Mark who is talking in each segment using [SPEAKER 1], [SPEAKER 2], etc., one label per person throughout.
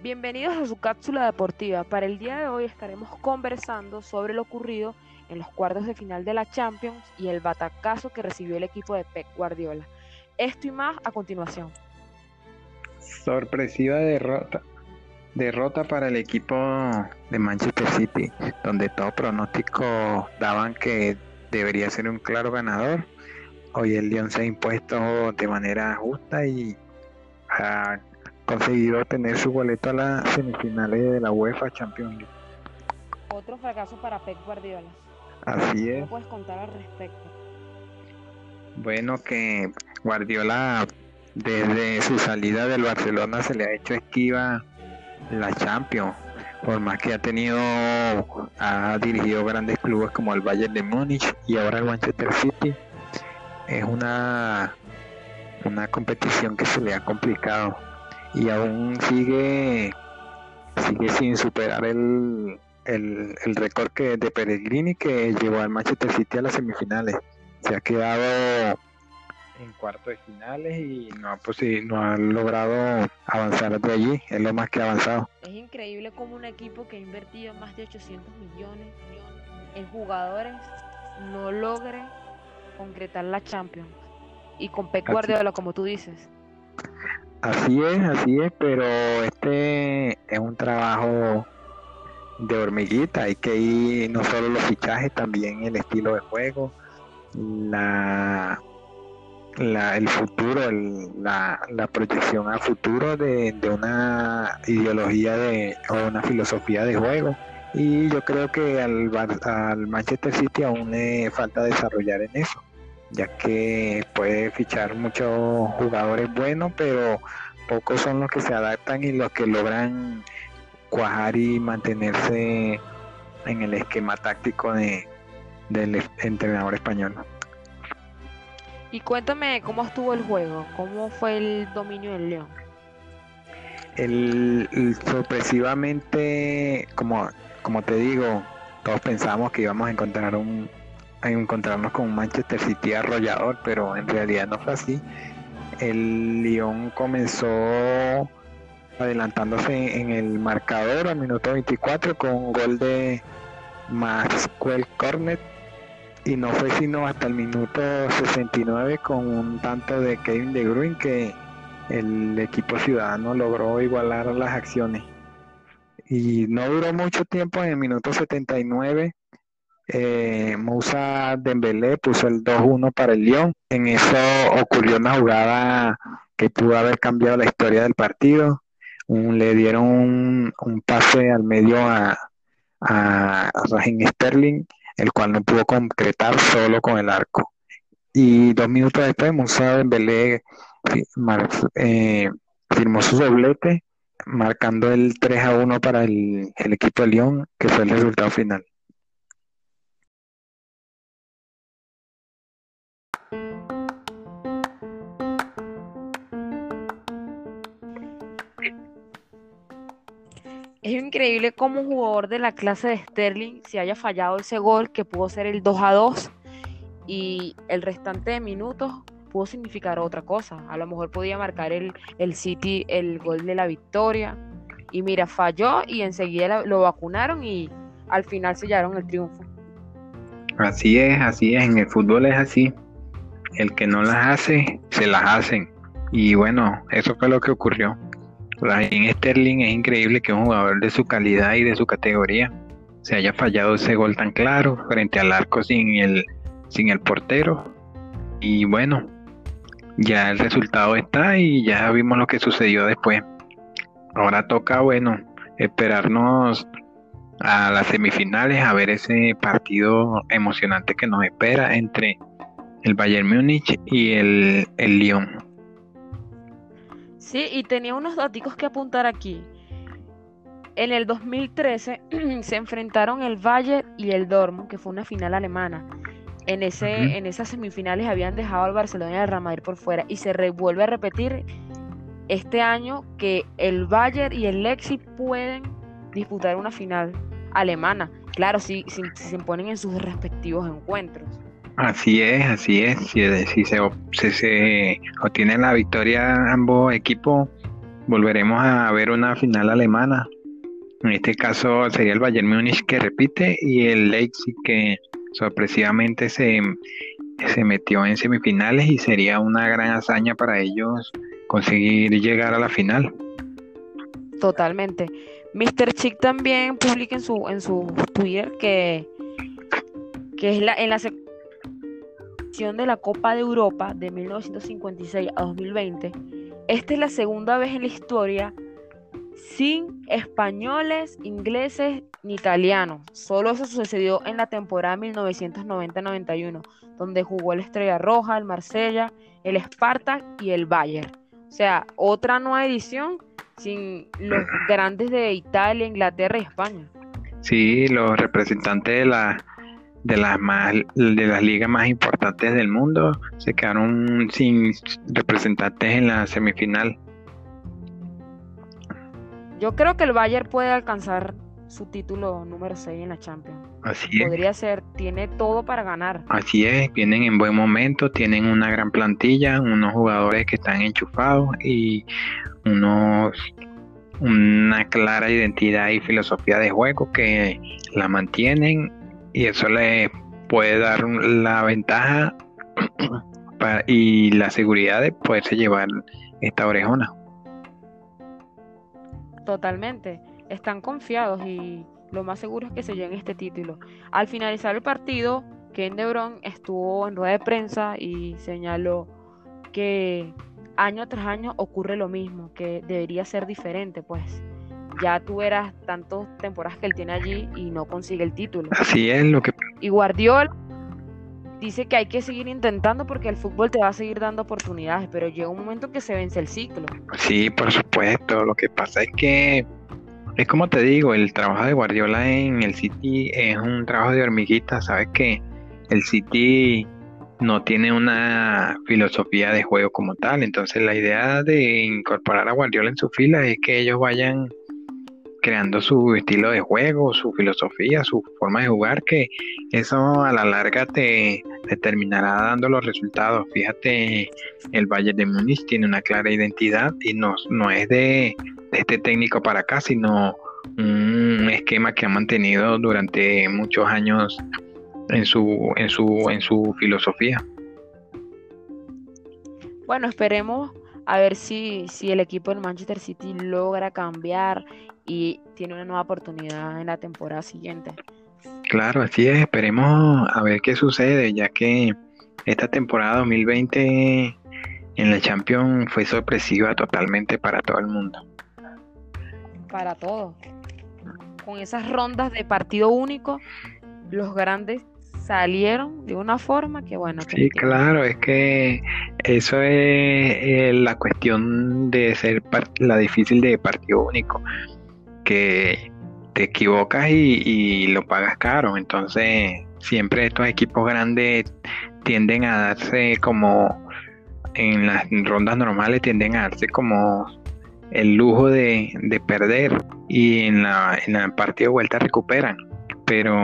[SPEAKER 1] Bienvenidos a su cápsula deportiva. Para el día de hoy estaremos conversando sobre lo ocurrido en los cuartos de final de la Champions y el batacazo que recibió el equipo de Pep Guardiola. Esto y más a continuación.
[SPEAKER 2] Sorpresiva derrota. Derrota para el equipo de Manchester City, donde todo pronóstico daban que debería ser un claro ganador. Hoy el Lyon se ha impuesto de manera justa y conseguido tener su boleto a las semifinales de la UEFA Champions League.
[SPEAKER 1] Otro fracaso para Pep Guardiola.
[SPEAKER 2] Así es.
[SPEAKER 1] ¿Qué puedes contar al respecto?
[SPEAKER 2] Bueno, que Guardiola desde su salida del Barcelona se le ha hecho esquiva la Champions. Por más que ha tenido, ha dirigido grandes clubes como el Bayern de Múnich y ahora el Manchester City. Es una, una competición que se le ha complicado y aún sigue, sigue sin superar el, el, el récord que de Peregrini que llevó al Manchester City a las semifinales. Se ha quedado en cuarto de finales y no ha, pues, no ha logrado avanzar de allí, es lo más que ha avanzado.
[SPEAKER 1] Es increíble como un equipo que ha invertido más de 800 millones en jugadores no logre concretar la Champions. Y con Pep Guardiola, como tú dices.
[SPEAKER 2] Así es, así es, pero este es un trabajo de hormiguita, hay que ir no solo los fichajes, también el estilo de juego, la, el futuro, la, la, proyección a futuro de, de, una ideología de, o una filosofía de juego. Y yo creo que al, al Manchester City aún le falta desarrollar en eso, ya que puede fichar muchos jugadores buenos, pero pocos son los que se adaptan y los que logran cuajar y mantenerse en el esquema táctico de, del entrenador español.
[SPEAKER 1] Y cuéntame cómo estuvo el juego, cómo fue el dominio del León.
[SPEAKER 2] El, el, sorpresivamente, como, como te digo, todos pensábamos que íbamos a encontrar un a encontrarnos con un Manchester City arrollador, pero en realidad no fue así. El León comenzó adelantándose en el marcador al minuto 24 con un gol de Maxwell Cornet y no fue sino hasta el minuto 69 con un tanto de Kevin De Bruyne que el equipo ciudadano logró igualar las acciones y no duró mucho tiempo en el minuto 79 eh, Moussa Dembélé puso el 2-1 para el Lyon en eso ocurrió una jugada que pudo haber cambiado la historia del partido le dieron un, pase al medio a, a Raheem Sterling, el cual no pudo concretar solo con el arco. Y dos minutos después, Moussa Dembélé eh, firmó su doblete, marcando el 3 a 1 para el, el equipo de Lyon, que fue el resultado final.
[SPEAKER 1] Es increíble cómo un jugador de la clase de Sterling se haya fallado ese gol que pudo ser el 2 a 2 y el restante de minutos pudo significar otra cosa. A lo mejor podía marcar el, el City el gol de la victoria. Y mira, falló y enseguida lo vacunaron y al final sellaron el triunfo.
[SPEAKER 2] Así es, así es. En el fútbol es así. El que no las hace, se las hacen. Y bueno, eso fue lo que ocurrió. En Sterling es increíble que un jugador de su calidad y de su categoría se haya fallado ese gol tan claro frente al arco sin el, sin el portero. Y bueno, ya el resultado está y ya vimos lo que sucedió después. Ahora toca, bueno, esperarnos a las semifinales a ver ese partido emocionante que nos espera entre el Bayern Múnich y el, el Lyon.
[SPEAKER 1] Sí, y tenía unos datos que apuntar aquí. En el 2013 se enfrentaron el Bayern y el Dortmund, que fue una final alemana. En, ese, en esas semifinales habían dejado al Barcelona y al Real Madrid por fuera. Y se vuelve a repetir este año que el Bayern y el Leipzig pueden disputar una final alemana. Claro, si, si, si se ponen en sus respectivos encuentros.
[SPEAKER 2] Así es, así es. Si, se, obtiene la victoria ambos equipos, volveremos a ver una final alemana. En este caso sería el Bayern Múnich que repite y el Leipzig que sorpresivamente se, se metió en semifinales y sería una gran hazaña para ellos conseguir llegar a la final.
[SPEAKER 1] Totalmente. Mr. Chick también publica en su, en su Twitter que, que es la, en la de la Copa de Europa de 1956 a 2020. Esta es la segunda vez en la historia sin españoles, ingleses ni italianos. Solo eso sucedió en la temporada 1990-91, donde jugó el Estrella Roja, el Marsella, el Spartak y el Bayern. O sea, otra nueva edición sin los grandes de Italia, Inglaterra y España.
[SPEAKER 2] Sí, los representantes de la de las más de las ligas más importantes del mundo se quedaron sin representantes en la semifinal.
[SPEAKER 1] Yo creo que el Bayern puede alcanzar su título número 6 en la Champions.
[SPEAKER 2] Así
[SPEAKER 1] Podría ser, tiene todo para ganar.
[SPEAKER 2] Así es, vienen en buen momento, tienen una gran plantilla, unos jugadores que están enchufados y unos una clara identidad y filosofía de juego que la mantienen y eso le puede dar la ventaja y la seguridad de poderse llevar esta orejona.
[SPEAKER 1] Totalmente, están confiados y lo más seguro es que se lleven este título. Al finalizar el partido, Ken De estuvo en rueda de prensa y señaló que año tras año ocurre lo mismo, que debería ser diferente, pues ya tú eras tantas temporadas que él tiene allí y no consigue el título.
[SPEAKER 2] Así es lo que...
[SPEAKER 1] Y Guardiola dice que hay que seguir intentando porque el fútbol te va a seguir dando oportunidades, pero llega un momento que se vence el ciclo.
[SPEAKER 2] Sí, por supuesto. Lo que pasa es que es como te digo, el trabajo de Guardiola en el City es un trabajo de hormiguita, sabes que el City no tiene una filosofía de juego como tal. Entonces la idea de incorporar a Guardiola en su fila es que ellos vayan creando su estilo de juego, su filosofía, su forma de jugar, que eso a la larga te, terminará dando los resultados. Fíjate, el Valle de Múnich tiene una clara identidad y no, no es de, de este técnico para acá, sino un esquema que ha mantenido durante muchos años en su, en su, en su filosofía.
[SPEAKER 1] Bueno, esperemos a ver si, si el equipo del Manchester City logra cambiar y tiene una nueva oportunidad en la temporada siguiente.
[SPEAKER 2] Claro, así es, esperemos a ver qué sucede, ya que esta temporada 2020 en la Champions fue sorpresiva totalmente para todo el mundo.
[SPEAKER 1] Para todos. Con esas rondas de partido único, los grandes salieron de una forma que bueno.
[SPEAKER 2] Sí, claro, es que eso es eh, la cuestión de ser la difícil de partido único, que te equivocas y, lo pagas caro, entonces siempre estos equipos grandes tienden a darse como en las rondas normales tienden a darse como el lujo de, de perder y en la, en el partido de vuelta recuperan pero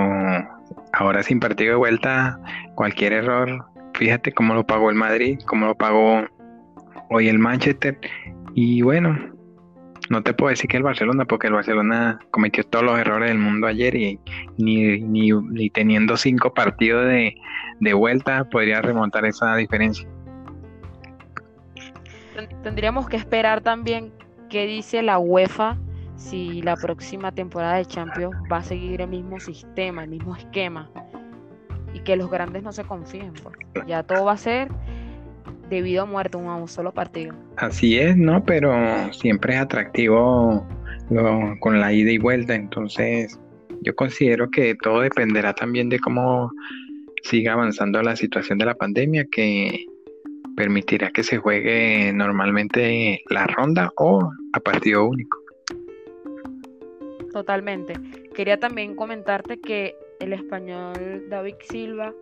[SPEAKER 2] ahora sin partido de vuelta, cualquier error, fíjate cómo lo pagó el Madrid, cómo lo pagó hoy el Manchester. Y bueno, no te puedo decir que el Barcelona, porque el Barcelona cometió todos los errores del mundo ayer y ni, ni, teniendo cinco partidos de, de vuelta podría remontar esa diferencia.
[SPEAKER 1] Tendríamos que esperar también qué dice la UEFA si la próxima temporada de Champions va a seguir el mismo sistema, el mismo esquema y que los grandes no se confíen. Pues. Ya todo va a ser debido a muerte a un solo partido.
[SPEAKER 2] Así es, ¿no? Pero siempre es atractivo con la ida y vuelta, entonces yo considero que todo dependerá también de cómo siga avanzando la situación de la pandemia que permitirá que se juegue normalmente la ronda o a partido único.
[SPEAKER 1] Totalmente. Quería también comentarte que el español David Silva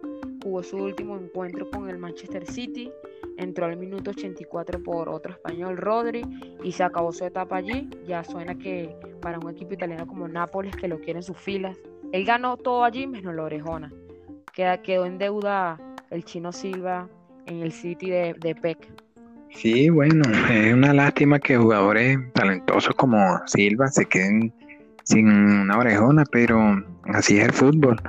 [SPEAKER 1] jugó su último encuentro con el Manchester City, entró al minuto 84 por otro español Rodri y se acabó su etapa allí. Ya suena que para un equipo italiano como Nápoles que lo quiere en sus filas, él ganó todo allí menos la orejona. Queda, quedó en deuda el chino Silva en el City de, de Peck.
[SPEAKER 2] Sí, bueno, es una lástima que jugadores talentosos como Silva se queden sin una orejona, pero así es el fútbol.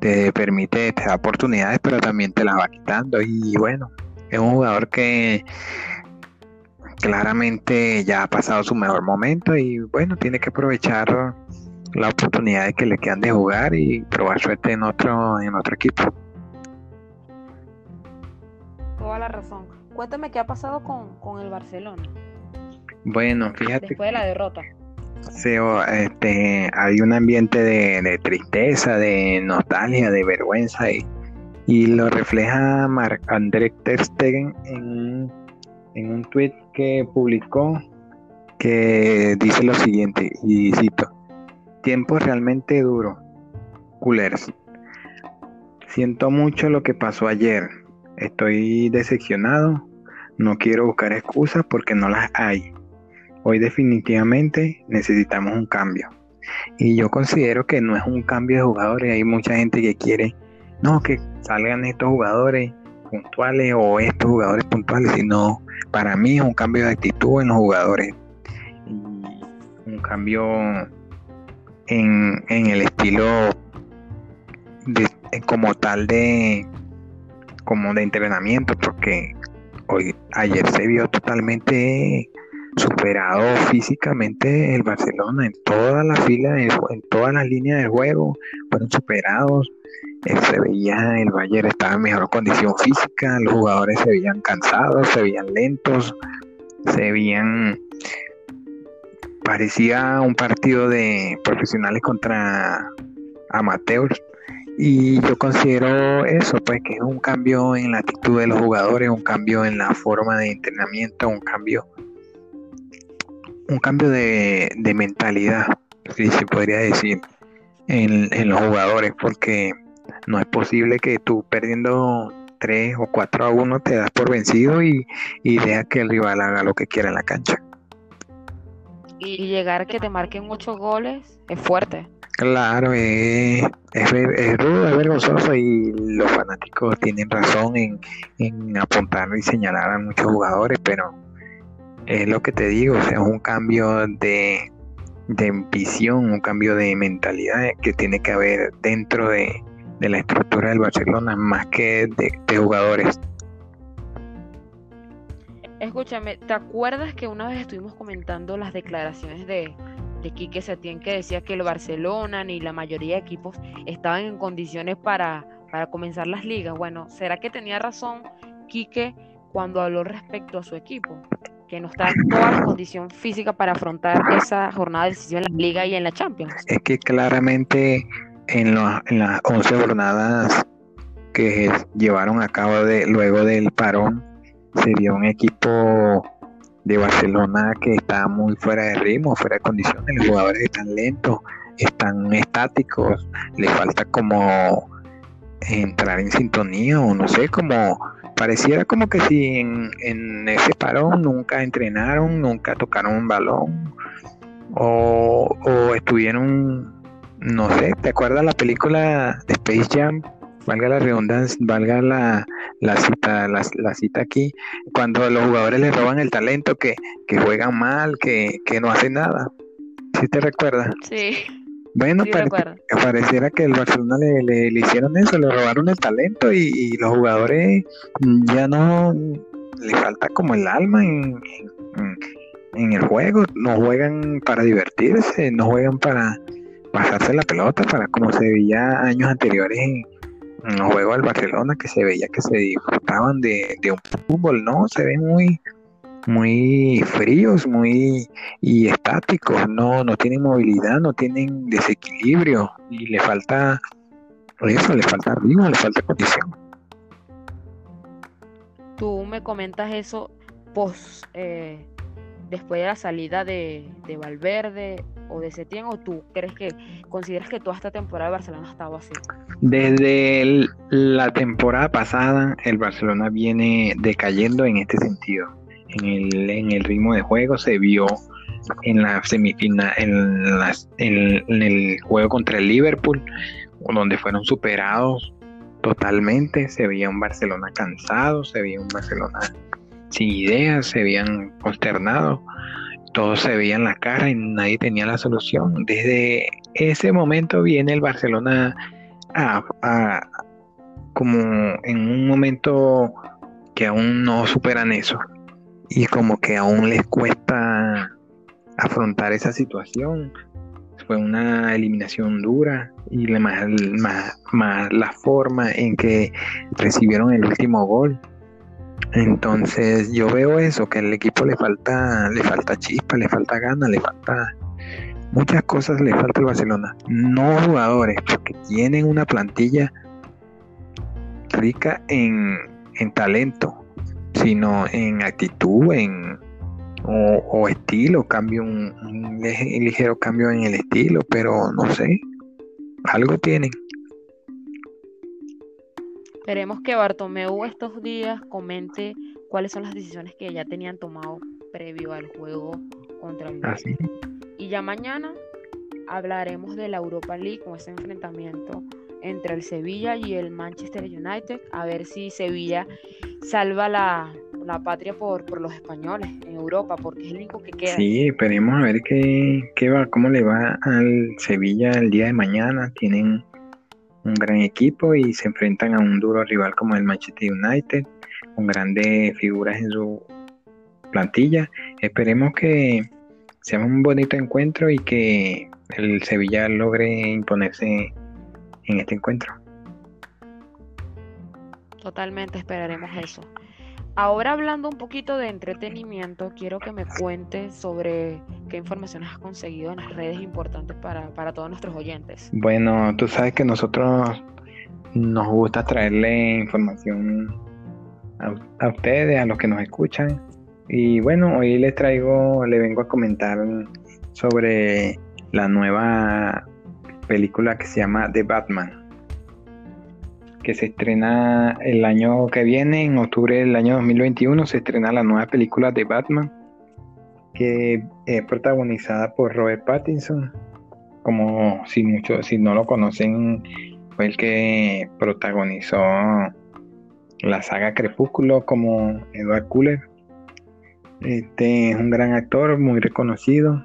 [SPEAKER 2] Te permite, te da oportunidades, pero también te las va quitando. Y bueno, es un jugador que claramente ya ha pasado su mejor momento y bueno, tiene que aprovechar la oportunidad de que le quedan de jugar y probar suerte en otro, en otro equipo.
[SPEAKER 1] Toda la razón. Cuéntame qué ha pasado con, el Barcelona.
[SPEAKER 2] Bueno, fíjate.
[SPEAKER 1] Después de la derrota.
[SPEAKER 2] Sí, este, hay un ambiente de, tristeza, de nostalgia, de vergüenza y, y lo refleja Marc André Ter Stegen en, en un tweet que publicó que dice lo siguiente y cito tiempo realmente duro culers. Siento mucho lo que pasó ayer. Estoy decepcionado, no quiero buscar excusas porque no las hay. Hoy definitivamente necesitamos un cambio. Y yo considero que no es un cambio de jugadores, hay mucha gente que quiere, no, que salgan estos jugadores puntuales o estos jugadores puntuales, sino para mí es un cambio de actitud en los jugadores. un cambio en, en el estilo de, como tal de, como de entrenamiento porque hoy ayer se vio totalmente superado físicamente el Barcelona en toda la fila en todas las líneas del juego fueron superados eh, se veía el Bayern estaba en mejor condición física los jugadores se veían cansados se veían lentos se veían parecía un partido de profesionales contra amateurs y yo considero eso, pues que es un cambio en la actitud de los jugadores, un cambio en la forma de entrenamiento, un cambio, un cambio de, mentalidad, si se podría decir, en, los jugadores, porque no es posible que tú perdiendo 3 o 4 a 1 te das por vencido y, y dejas que el rival haga lo que quiera en la cancha.
[SPEAKER 1] Y llegar a que te marquen 8 goles es fuerte.
[SPEAKER 2] Claro, es, es, rudo, es vergonzoso y los fanáticos tienen razón en, apuntar y señalar a muchos jugadores, pero es lo que te digo, o sea, es un cambio de, de visión, un cambio de mentalidad que tiene que haber dentro de, la estructura del Barcelona más que de jugadores.
[SPEAKER 1] Escúchame, ¿te acuerdas que una vez estuvimos comentando las declaraciones de, de Quique Setién que decía que el Barcelona ni la mayoría de equipos estaban en condiciones para, para comenzar las ligas. Bueno, ¿será que tenía razón Quique cuando habló respecto a su equipo? Que no está en toda condición física para afrontar esa jornada de decisión en la liga y en la Champions.
[SPEAKER 2] Es que claramente en, las 11 jornadas que llevaron a cabo luego del parón, sería un equipo de Barcelona que está muy fuera de ritmo, fuera de condiciones, los jugadores están lentos, están estáticos, les falta como entrar en sintonía o no sé, como pareciera como que si en, ese parón nunca entrenaron, nunca tocaron un balón o, estuvieron, no sé, ¿te acuerdas la película de Space Jam? valga la redundancia, valga la, la cita, la, cita aquí, cuando los jugadores les roban el talento, que, que juegan mal, que, que no hacen nada. ¿Sí te recuerdas?
[SPEAKER 1] Sí.
[SPEAKER 2] Bueno, pareciera que el Barcelona le, le, hicieron eso, le robaron el talento y, los jugadores ya no le falta como el alma en, en, el juego, no juegan para divertirse, no juegan para pasarse la pelota, para como se veía años anteriores en, en los juegos del Barcelona que se veía que se disfrutaban de, un fútbol, ¿no? Se ven muy, muy fríos, muy y estáticos, no, no tienen movilidad, no tienen desequilibrio y le falta eso, le falta ritmo, le falta condición.
[SPEAKER 1] Tú me comentas eso post eh, después de la salida de, de Valverde o de Setién o tú crees que consideras que toda esta temporada de Barcelona ha estado así?
[SPEAKER 2] Desde la temporada pasada el Barcelona viene decayendo en este sentido. En el, ritmo de juego se vio en la semifinal, en, en, el juego contra el Liverpool, donde fueron superados totalmente. Se veía un Barcelona cansado, se veía un Barcelona sin ideas, se habían consternado, todos se veían la cara y nadie tenía la solución. Desde ese momento viene el Barcelona a, como en un momento que aún no superan eso y como que aún les cuesta afrontar esa situación. Fue una eliminación dura y más, más, la forma en que recibieron el último gol. Entonces yo veo eso, que al equipo le falta, le falta chispa, le falta ganas, le falta muchas cosas le falta al Barcelona. No jugadores, porque tienen una plantilla rica en, en talento, sino en actitud, en o, estilo, cambio un, ligero cambio en el estilo, pero no sé, algo tienen.
[SPEAKER 1] Esperemos que Bartomeu estos días comente cuáles son las decisiones que ya tenían tomado previo al juego contra el
[SPEAKER 2] ¿Ah,
[SPEAKER 1] Y ya mañana hablaremos de la Europa League con ese enfrentamiento entre el Sevilla y el Manchester United, a ver si Sevilla salva la, patria por, por, los españoles en Europa, porque es el único que queda.
[SPEAKER 2] Sí, esperemos a ver qué, qué va, cómo le va al Sevilla el día de mañana. Tienen un gran equipo y se enfrentan a un duro rival como el Manchester United, con grandes figuras en su plantilla. Esperemos que sea un bonito encuentro y que el Sevilla logre imponerse en este encuentro.
[SPEAKER 1] Totalmente esperaremos eso. Ahora hablando un poquito de entretenimiento, quiero que me cuentes sobre qué informaciones has conseguido en las redes importantes para, para todos nuestros oyentes.
[SPEAKER 2] Bueno, tú sabes que nosotros nos gusta traerle información a, a, ustedes, a los que nos escuchan. Y bueno, hoy les traigo, le vengo a comentar sobre la nueva película que se llama The Batman que se estrena el año que viene, en octubre del año 2021, se estrena la nueva película de Batman, que es protagonizada por Robert Pattinson. Como si muchos, si no lo conocen, fue el que protagonizó la saga Crepúsculo como Edward Cullen. Este es un gran actor, muy reconocido,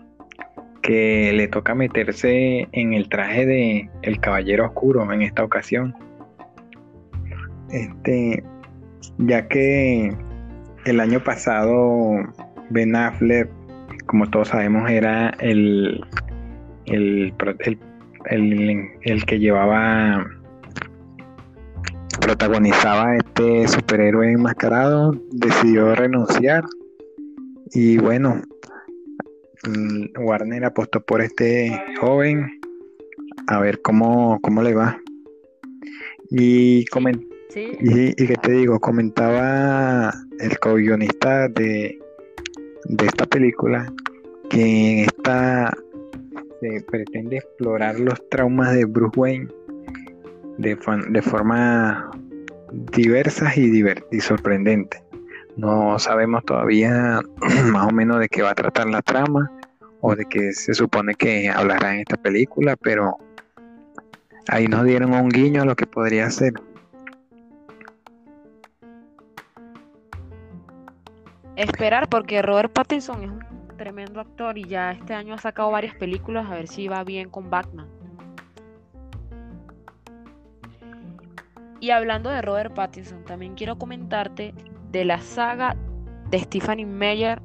[SPEAKER 2] que le toca meterse en el traje de El Caballero Oscuro en esta ocasión este, ya que el año pasado Ben Affleck, como todos sabemos, era el, el, el, que llevaba, protagonizaba este superhéroe enmascarado, decidió renunciar y bueno, mm, Warner apostó por este joven a ver cómo, cómo le va. Y comentó y, que te digo, comentaba el co-guionista de, de esta película que en esta se pretende explorar los traumas de Bruce Wayne de, de forma diversas y, y sorprendente. No sabemos todavía más o menos de qué va a tratar la trama o de qué se supone que hablará en esta película, pero ahí nos dieron un guiño a lo que podría ser.
[SPEAKER 1] Esperar porque Robert Pattinson es un tremendo actor y ya este año ha sacado varias películas a ver si va bien con Batman. Y hablando de Robert Pattinson, también quiero comentarte de la saga de Stephanie Meyer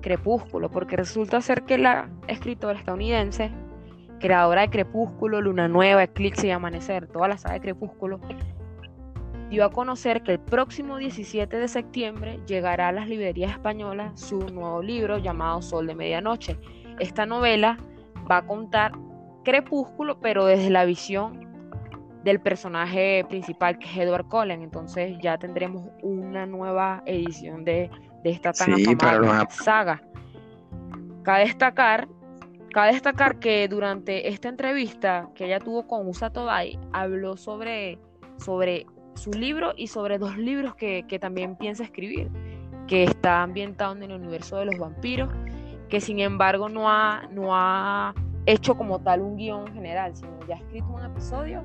[SPEAKER 1] Crepúsculo, porque resulta ser que la escritora estadounidense, creadora de Crepúsculo, Luna Nueva, Eclipse y Amanecer, toda la saga de Crepúsculo, dio a conocer que el próximo 17 de septiembre llegará a las librerías españolas su nuevo libro llamado Sol de Medianoche. Esta novela va a contar Crepúsculo, pero desde la visión del personaje principal que es Edward Cullen. Entonces ya tendremos una nueva edición de, esta tan saga. Cabe destacar, cabe destacar que durante esta entrevista que ella tuvo con Usa Tobay, habló sobre, sobre su libro y sobre dos libros que, también piensa escribir, que está ambientado en el universo de los vampiros, que sin embargo no ha, no ha hecho como tal un guion general, sino ya ha escrito un episodio,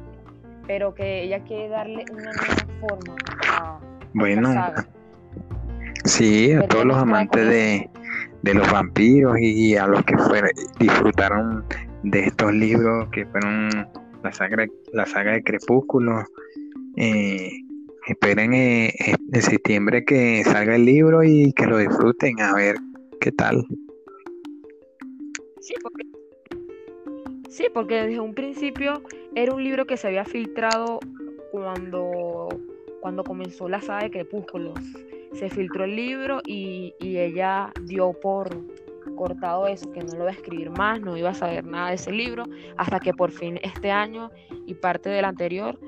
[SPEAKER 1] pero que ella quiere darle una nueva forma a,
[SPEAKER 2] bueno, Sí, a todos los amantes de, los vampiros y a los que fueron, disfrutaron de estos libros que fueron la saga, la saga de Crepúsculo. Eh, esperen eh, en septiembre que salga el libro y que lo disfruten a ver qué tal.
[SPEAKER 1] Sí, porque, sí, porque desde un principio era un libro que se había filtrado cuando, cuando comenzó la saga de Crepúsculos se filtró el libro y, ella dio por cortado eso, que no lo iba a escribir más, no iba a saber nada de ese libro, hasta que por fin este año y parte del anterior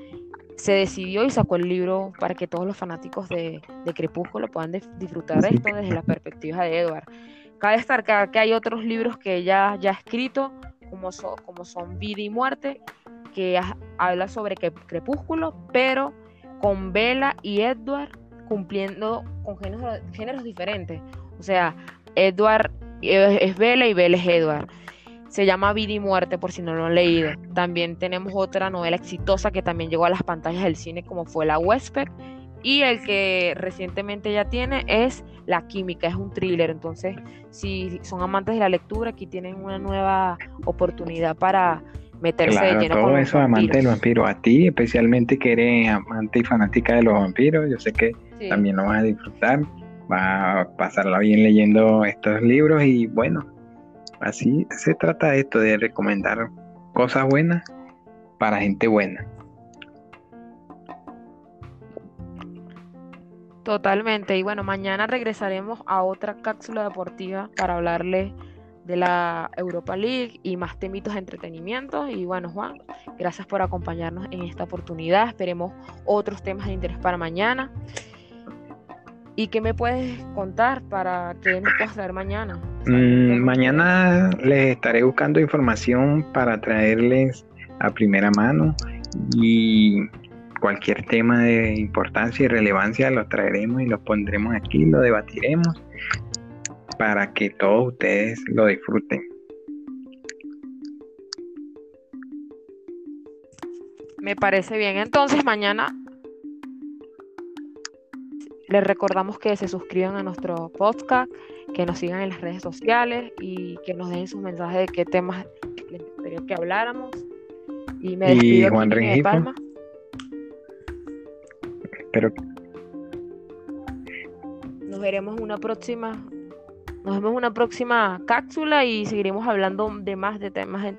[SPEAKER 1] se decidió y sacó el libro para que todos los fanáticos de, Crepúsculo puedan disfrutar de esto desde la perspectiva de Edward. Cabe destacar que hay otros libros que ella ya ha escrito, como, como son Vida y Muerte, que habla sobre Crepúsculo, pero con Bella y Edward cumpliendo con géneros, diferentes. O sea, Edward es Bella y Bella es Edward. Se llama Vida y Muerte por si no lo han leído. También tenemos otra novela exitosa que también llegó a las pantallas del cine como fue La Huésped. Y el que recientemente ya tiene es La Química, es un thriller. Entonces, si son amantes de la lectura, aquí tienen una nueva oportunidad para meterse
[SPEAKER 2] claro,
[SPEAKER 1] lleno
[SPEAKER 2] todo eso amante del vampiro. A ti, especialmente que eres amante y fanática de los vampiros, yo sé que también lo vas a disfrutar, vas a pasarla bien leyendo estos libros y bueno, así se trata esto de recomendar cosas buenas para gente buena.
[SPEAKER 1] Totalmente. Y bueno, mañana regresaremos a otra cápsula deportiva para hablarle de la Europa League y más temitos de entretenimiento. Y bueno, Juan, gracias por acompañarnos en esta oportunidad. Esperemos otros temas de interés para mañana. ¿Y qué me puedes contar para que nos puedas traer mañana?
[SPEAKER 2] Mm, mañana les estaré buscando información para traerles a primera mano y cualquier tema de importancia y relevancia lo traeremos y lo pondremos aquí, lo debatiremos para que todos ustedes lo disfruten.
[SPEAKER 1] Me parece bien. Entonces mañana les recordamos que se suscriban a nuestro podcast, que nos sigan en las redes sociales y que nos dejen sus mensajes de qué temas les gustaría que habláramos. Y me despido Juan de Palma.
[SPEAKER 2] Espero
[SPEAKER 1] Nos veremos en una próxima. Nos vemos en una próxima cápsula y seguiremos hablando de más de temas.